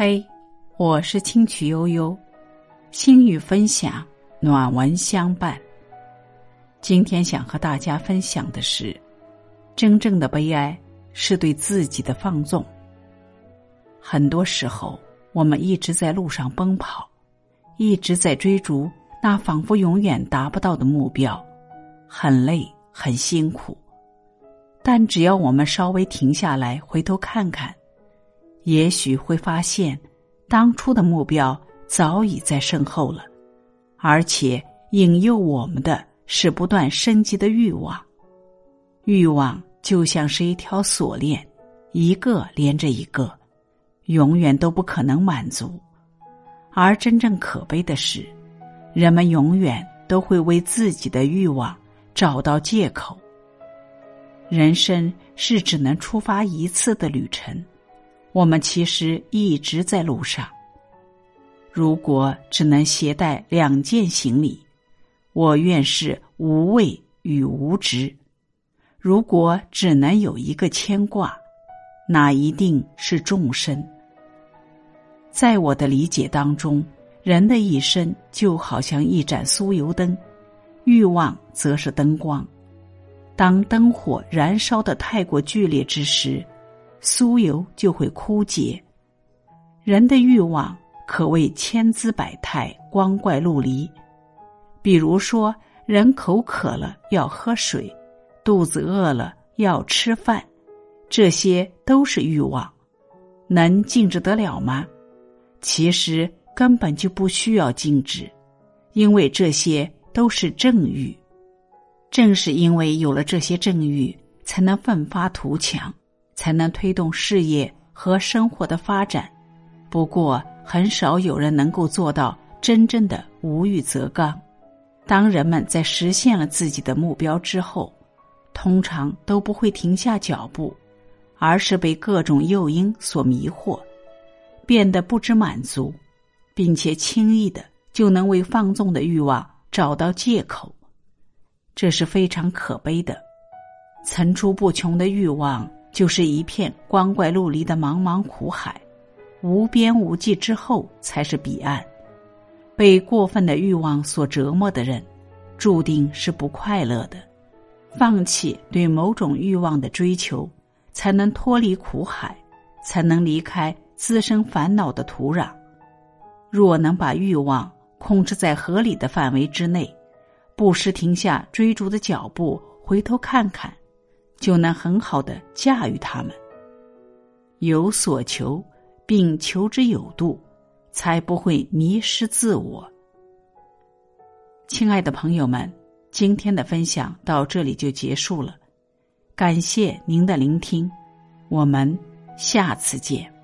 嘿，我是清曲悠悠，心语分享，暖文相伴。今天想和大家分享的是，真正的悲哀是对自己的放纵。很多时候，我们一直在路上奔跑，一直在追逐那仿佛永远达不到的目标，很累，很辛苦。但只要我们稍微停下来，回头看看。也许会发现，当初的目标早已在身后了，而且引诱我们的是不断升级的欲望。欲望就像是一条锁链，一个连着一个，永远都不可能满足。而真正可悲的是，人们永远都会为自己的欲望找到借口。人生是只能出发一次的旅程。我们其实一直在路上。如果只能携带两件行李，我愿是无畏与无执；如果只能有一个牵挂，那一定是众生。在我的理解当中，人的一生就好像一盏酥油灯，欲望则是灯光。当灯火燃烧的太过剧烈之时，酥油就会枯竭，人的欲望可谓千姿百态、光怪陆离。比如说，人口渴了要喝水，肚子饿了要吃饭，这些都是欲望，能禁止得了吗？其实根本就不需要禁止，因为这些都是正欲。正是因为有了这些正欲，才能奋发图强。才能推动事业和生活的发展。不过，很少有人能够做到真正的无欲则刚。当人们在实现了自己的目标之后，通常都不会停下脚步，而是被各种诱因所迷惑，变得不知满足，并且轻易的就能为放纵的欲望找到借口。这是非常可悲的，层出不穷的欲望。就是一片光怪陆离的茫茫苦海，无边无际之后才是彼岸。被过分的欲望所折磨的人，注定是不快乐的。放弃对某种欲望的追求，才能脱离苦海，才能离开滋生烦恼的土壤。若能把欲望控制在合理的范围之内，不时停下追逐的脚步，回头看看。就能很好的驾驭他们。有所求，并求之有度，才不会迷失自我。亲爱的朋友们，今天的分享到这里就结束了，感谢您的聆听，我们下次见。